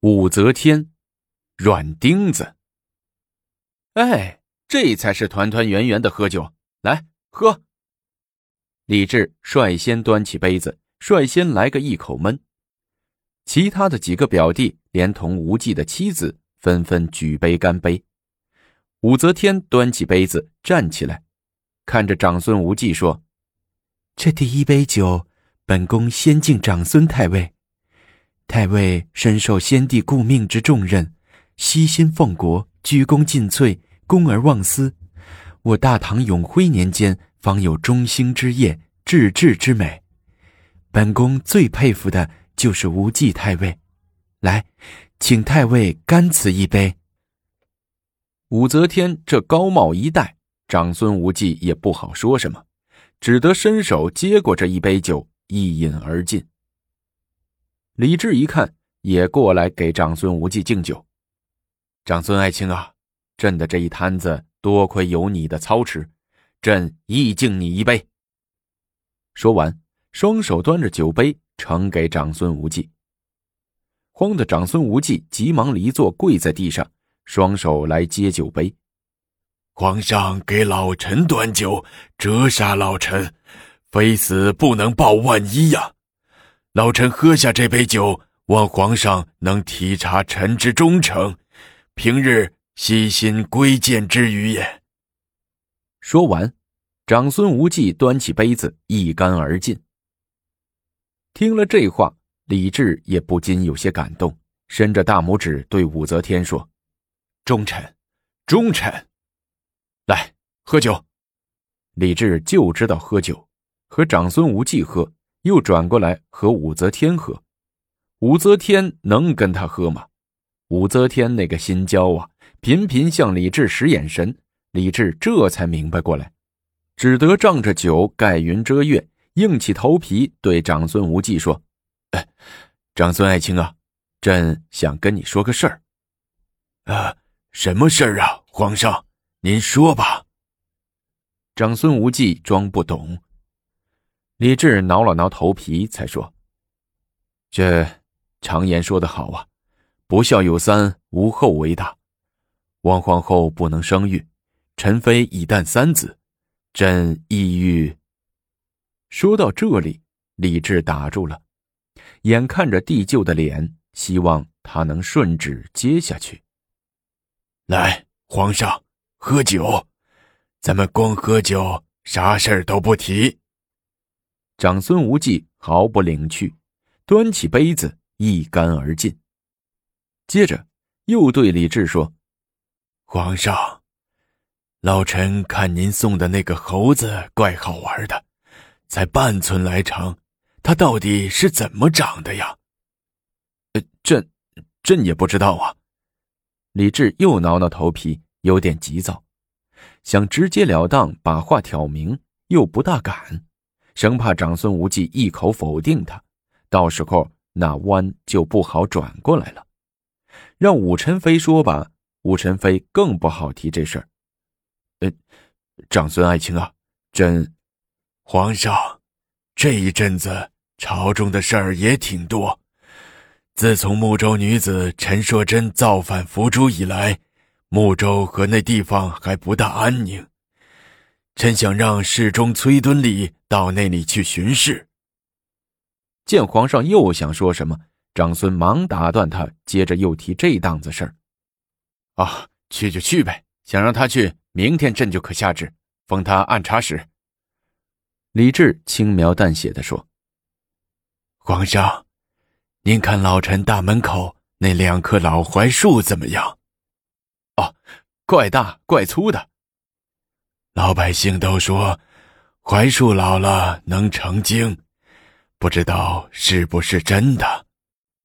武则天，软钉子。哎，这才是团团圆圆的喝酒，来喝。李治率先端起杯子，率先来个一口闷。其他的几个表弟连同无忌的妻子纷纷举杯干杯。武则天端起杯子站起来，看着长孙无忌说：“这第一杯酒，本宫先敬长孙太尉。”太尉深受先帝顾命之重任，悉心奉国，鞠躬尽瘁，公而忘私。我大唐永徽年间，方有中兴之业，治治之美。本宫最佩服的就是无忌太尉。来，请太尉干此一杯。武则天这高帽一戴，长孙无忌也不好说什么，只得伸手接过这一杯酒，一饮而尽。李治一看，也过来给长孙无忌敬酒。长孙爱卿啊，朕的这一摊子多亏有你的操持，朕亦敬你一杯。说完，双手端着酒杯呈给长孙无忌。慌的长孙无忌急忙离座，跪在地上，双手来接酒杯。皇上给老臣端酒，折杀老臣，非死不能报万一呀。老臣喝下这杯酒，望皇上能体察臣之忠诚，平日悉心规谏之余也。说完，长孙无忌端起杯子一干而尽。听了这话，李治也不禁有些感动，伸着大拇指对武则天说：“忠臣，忠臣，来喝酒。”李治就知道喝酒，和长孙无忌喝。又转过来和武则天喝，武则天能跟他喝吗？武则天那个心焦啊，频频向李治使眼神。李治这才明白过来，只得仗着酒盖云遮月，硬起头皮对长孙无忌说：“哎，长孙爱卿啊，朕想跟你说个事儿。啊，什么事儿啊？皇上，您说吧。”长孙无忌装不懂。李治挠了挠头皮，才说：“这常言说得好啊，不孝有三，无后为大。王皇后不能生育，陈妃已诞三子，朕意欲。”说到这里，李治打住了，眼看着帝舅的脸，希望他能顺旨接下去。来，皇上，喝酒，咱们光喝酒，啥事儿都不提。长孙无忌毫不领趣，端起杯子一干而尽。接着又对李治说：“皇上，老臣看您送的那个猴子怪好玩的，才半寸来长，它到底是怎么长的呀？”“呃，朕，朕也不知道啊。”李治又挠挠头皮，有点急躁，想直截了当把话挑明，又不大敢。生怕长孙无忌一口否定他，到时候那弯就不好转过来了。让武宸妃说吧，武宸妃更不好提这事儿。呃，长孙爱卿啊，朕，皇上，这一阵子朝中的事儿也挺多。自从睦州女子陈硕贞造反伏诛以来，睦州和那地方还不大安宁。臣想让侍中崔敦礼到那里去巡视。见皇上又想说什么，长孙忙打断他，接着又提这档子事儿。啊，去就去呗，想让他去，明天朕就可下旨，封他按察使。李治轻描淡写的说：“皇上，您看老臣大门口那两棵老槐树怎么样？哦，怪大怪粗的。”老百姓都说，槐树老了能成精，不知道是不是真的？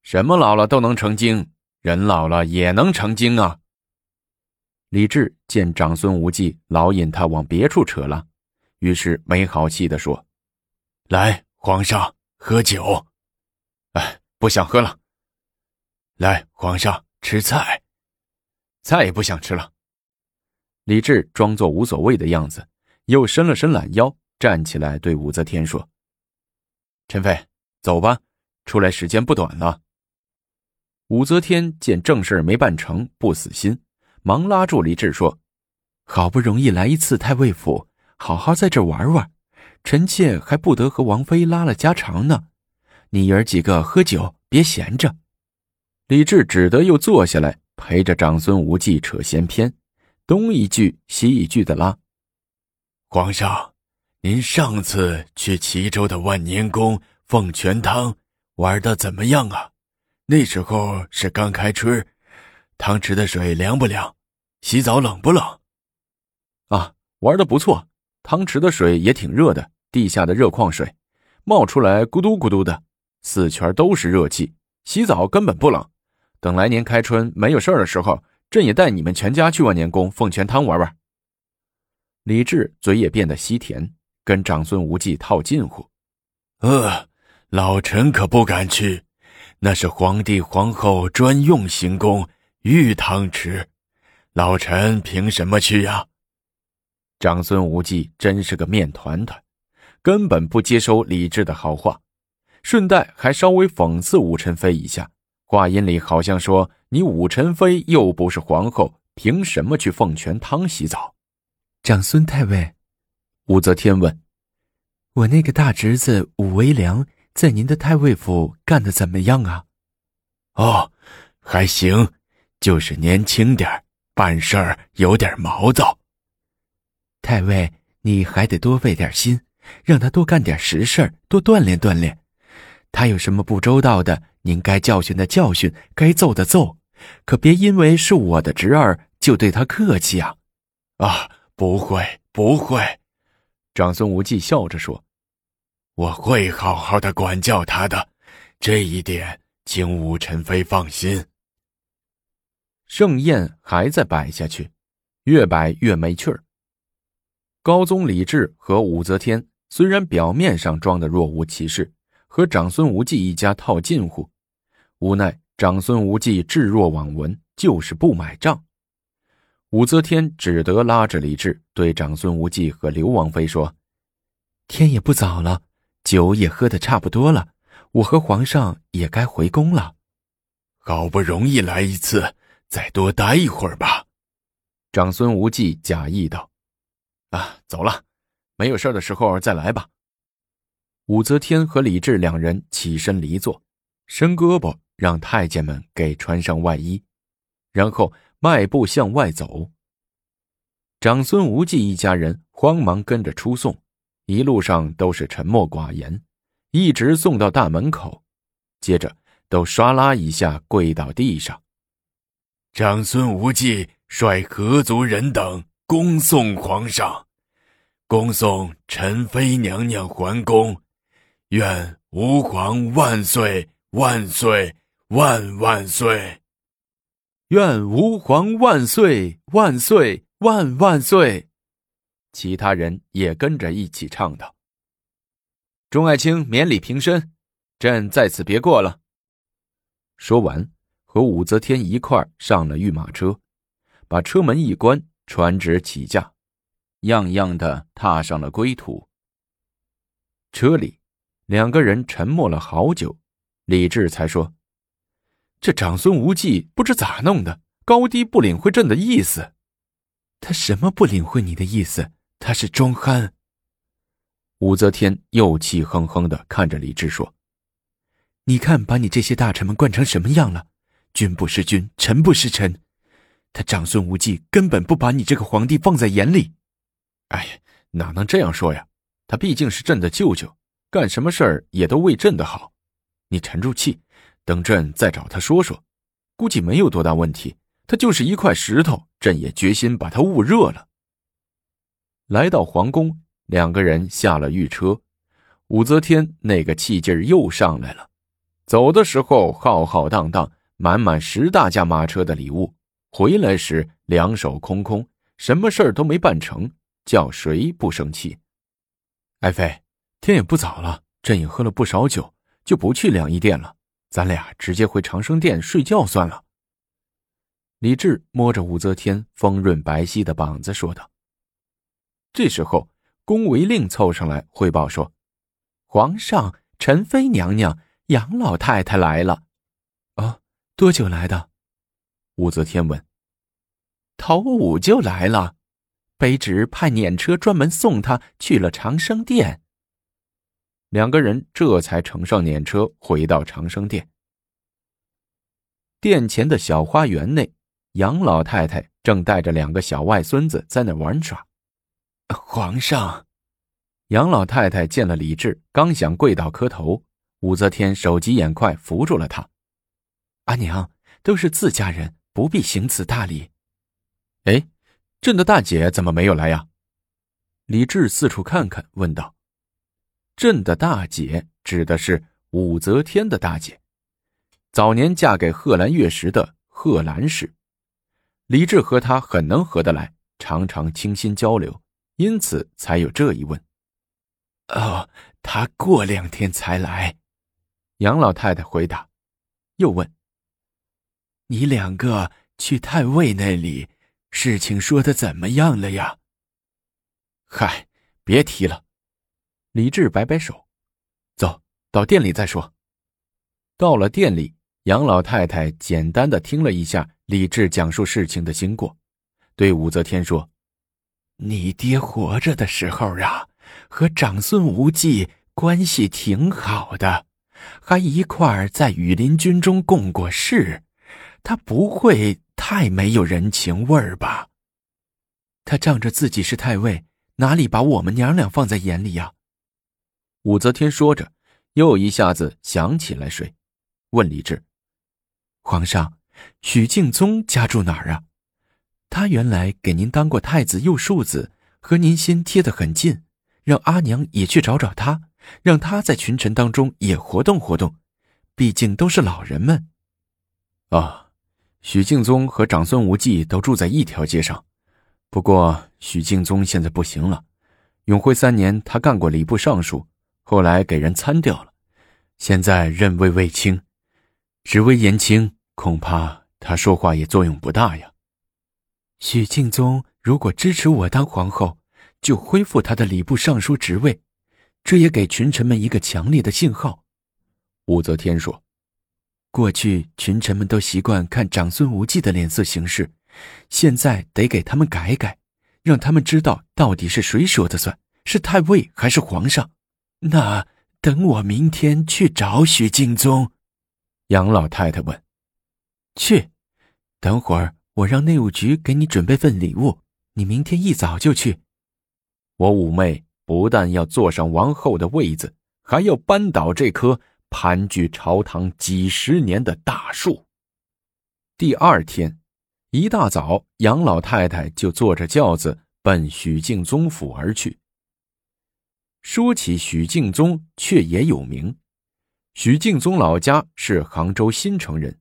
什么老了都能成精，人老了也能成精啊！李治见长孙无忌老引他往别处扯了，于是没好气的说：“来，皇上喝酒。”“哎，不想喝了。”“来，皇上吃菜。”“菜也不想吃了。”李治装作无所谓的样子，又伸了伸懒腰，站起来对武则天说：“陈妃，走吧，出来时间不短了。”武则天见正事没办成，不死心，忙拉住李治说：“好不容易来一次太尉府，好好在这玩玩，臣妾还不得和王妃拉了家常呢。你爷儿几个喝酒，别闲着。”李治只得又坐下来，陪着长孙无忌扯闲篇，东一句西一句的拉。皇上，您上次去齐州的万年宫凤泉汤玩的怎么样啊？那时候是刚开春，汤池的水凉不凉？洗澡冷不冷？啊，玩的不错，汤池的水也挺热的，地下的热矿水，冒出来咕嘟咕嘟的，四圈都是热气，洗澡根本不冷。等来年开春没有事儿的时候，朕也带你们全家去万年宫凤泉汤玩玩。李治嘴也变得稀甜，跟长孙无忌套近乎。呃，老臣可不敢去。那是皇帝皇后专用行宫御汤池，老臣凭什么去呀？长孙无忌真是个面团团，根本不接收李治的好话，顺带还稍微讽刺武宸妃一下，话音里好像说：“你武宸妃又不是皇后，凭什么去凤泉汤洗澡？”长孙太尉，武则天问：“我那个大侄子武为良。”在您的太尉府干的怎么样啊？哦，还行，就是年轻点办事儿有点毛躁。太尉，你还得多费点心，让他多干点实事多锻炼锻炼。他有什么不周到的，您该教训的教训，该揍的揍，可别因为是我的侄儿就对他客气啊！啊，不会，不会。长孙无忌笑着说。我会好好的管教他的，这一点请武宸妃放心。盛宴还在摆下去，越摆越没趣儿。高宗李治和武则天虽然表面上装的若无其事，和长孙无忌一家套近乎，无奈长孙无忌置若罔闻，就是不买账。武则天只得拉着李治对长孙无忌和刘王妃说：“天也不早了。”酒也喝得差不多了，我和皇上也该回宫了。好不容易来一次，再多待一会儿吧。长孙无忌假意道：“啊，走了，没有事的时候再来吧。”武则天和李治两人起身离座，伸胳膊让太监们给穿上外衣，然后迈步向外走。长孙无忌一家人慌忙跟着出送。一路上都是沉默寡言，一直送到大门口，接着都唰啦一下跪到地上。长孙无忌率合族人等恭送皇上，恭送陈妃娘娘还宫，愿吾皇万岁万岁万万岁！愿吾皇万岁万岁万万岁！其他人也跟着一起唱道：“众爱卿免礼平身，朕在此别过了。”说完，和武则天一块上了御马车，把车门一关，传旨起驾，样样的踏上了归途。车里，两个人沉默了好久，李治才说：“这长孙无忌不知咋弄的，高低不领会朕的意思。他什么不领会你的意思？”他是装憨。武则天又气哼哼的看着李治说：“你看，把你这些大臣们惯成什么样了？君不是君，臣不是臣。他长孙无忌根本不把你这个皇帝放在眼里。哎呀，哪能这样说呀？他毕竟是朕的舅舅，干什么事儿也都为朕的好。你沉住气，等朕再找他说说。估计没有多大问题。他就是一块石头，朕也决心把他焐热了。”来到皇宫，两个人下了御车，武则天那个气劲儿又上来了。走的时候浩浩荡荡，满满十大驾马车的礼物；回来时两手空空，什么事儿都没办成，叫谁不生气？爱妃，天也不早了，朕也喝了不少酒，就不去两仪殿了，咱俩直接回长生殿睡觉算了。李治摸着武则天丰润白皙的膀子说道。这时候，宫闱令凑上来汇报说：“皇上，陈妃娘娘、杨老太太来了。”啊，多久来的？武则天问。头午就来了，卑职派辇车专门送他去了长生殿。两个人这才乘上辇车回到长生殿。殿前的小花园内，杨老太太正带着两个小外孙子在那玩耍。皇上，杨老太太见了李治，刚想跪倒磕头，武则天手疾眼快扶住了她。阿娘，都是自家人，不必行此大礼。哎，朕的大姐怎么没有来呀？李治四处看看，问道。朕的大姐指的是武则天的大姐，早年嫁给贺兰月时的贺兰氏。李治和她很能合得来，常常倾心交流，因此才有这一问。哦，她过两天才来。杨老太太回答，又问。你两个去太尉那里，事情说的怎么样了呀？嗨，别提了。李治摆摆手，走到店里再说。到了店里，杨老太太简单的听了一下李治讲述事情的经过，对武则天说：“你爹活着的时候啊，和长孙无忌关系挺好的，还一块儿在羽林军中共过事。”他不会太没有人情味儿吧？他仗着自己是太尉，哪里把我们娘俩放在眼里呀？武则天说着，又一下子想起来谁，问李治：“皇上，许敬宗家住哪儿啊？他原来给您当过太子右庶子，和您心贴得很近，让阿娘也去找找他，让他在群臣当中也活动活动，毕竟都是老人们。”啊。许敬宗和长孙无忌都住在一条街上，不过许敬宗现在不行了。永徽三年，他干过礼部尚书，后来给人参掉了，现在任位未清，职位言轻，恐怕他说话也作用不大呀。许敬宗如果支持我当皇后，就恢复他的礼部尚书职位，这也给群臣们一个强烈的信号。武则天说。过去群臣们都习惯看长孙无忌的脸色行事，现在得给他们改改，让他们知道到底是谁说的算，是太尉还是皇上。那等我明天去找许敬宗。杨老太太问：“去？等会儿我让内务局给你准备份礼物，你明天一早就去。我五妹不但要坐上王后的位子，还要扳倒这棵。”盘踞朝堂几十年的大树。第二天一大早，杨老太太就坐着轿子奔许敬宗府而去。说起许敬宗，却也有名。许敬宗老家是杭州新城人，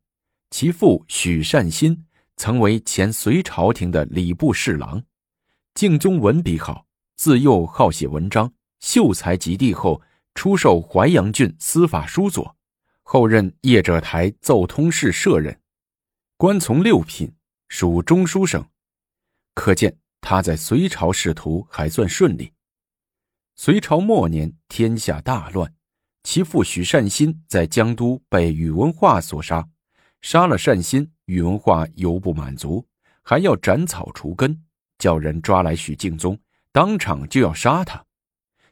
其父许善心曾为前隋朝廷的礼部侍郎。敬宗文笔好，自幼好写文章，秀才及第后。出授淮阳郡司法书佐，后任谒者台奏通事舍人，官从六品，属中书省。可见他在隋朝仕途还算顺利。隋朝末年，天下大乱，其父许善心在江都被宇文化所杀，杀了善心，宇文化犹不满足，还要斩草除根，叫人抓来许敬宗，当场就要杀他。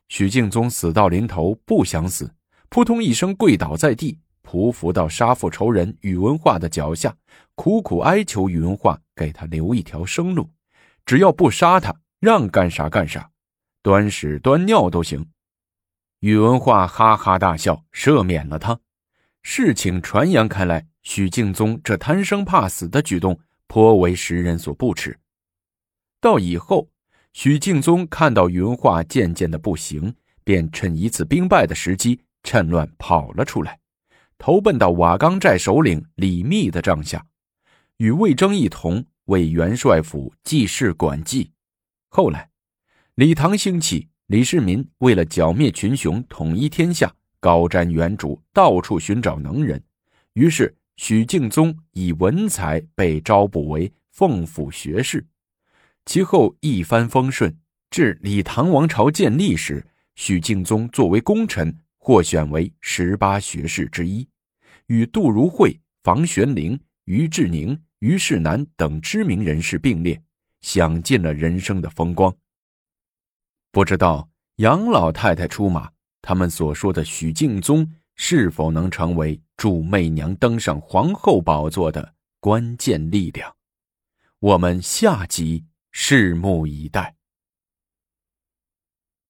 许敬宗死到临头，不想死，扑通一声跪倒在地，匍匐到杀父仇人宇文化的脚下，苦苦哀求宇文化给他留一条生路，只要不杀他，让干啥干啥，端屎端尿都行。宇文化哈哈大笑，赦免了他。事情传扬开来，许敬宗这贪生怕死的举动颇为时人所不齿。到以后。许敬宗看到宇文化渐渐的不行，便趁一次兵败的时机，趁乱跑了出来，投奔到瓦岗寨首领李密的帐下，与魏征一同为元帅府记事管记。后来，李唐兴起，李世民为了剿灭群雄，统一天下，高瞻远瞩，到处寻找能人，于是许敬宗以文才被招补为奉府学士。其后一帆风顺，至李唐王朝建立时，许敬宗作为功臣，获选为十八学士之一，与杜如晦、房玄龄、于志宁、于世南等知名人士并列，享尽了人生的风光。不知道杨老太太出马，他们所说的许敬宗是否能成为助媚娘登上皇后宝座的关键力量？我们下集拭目以待。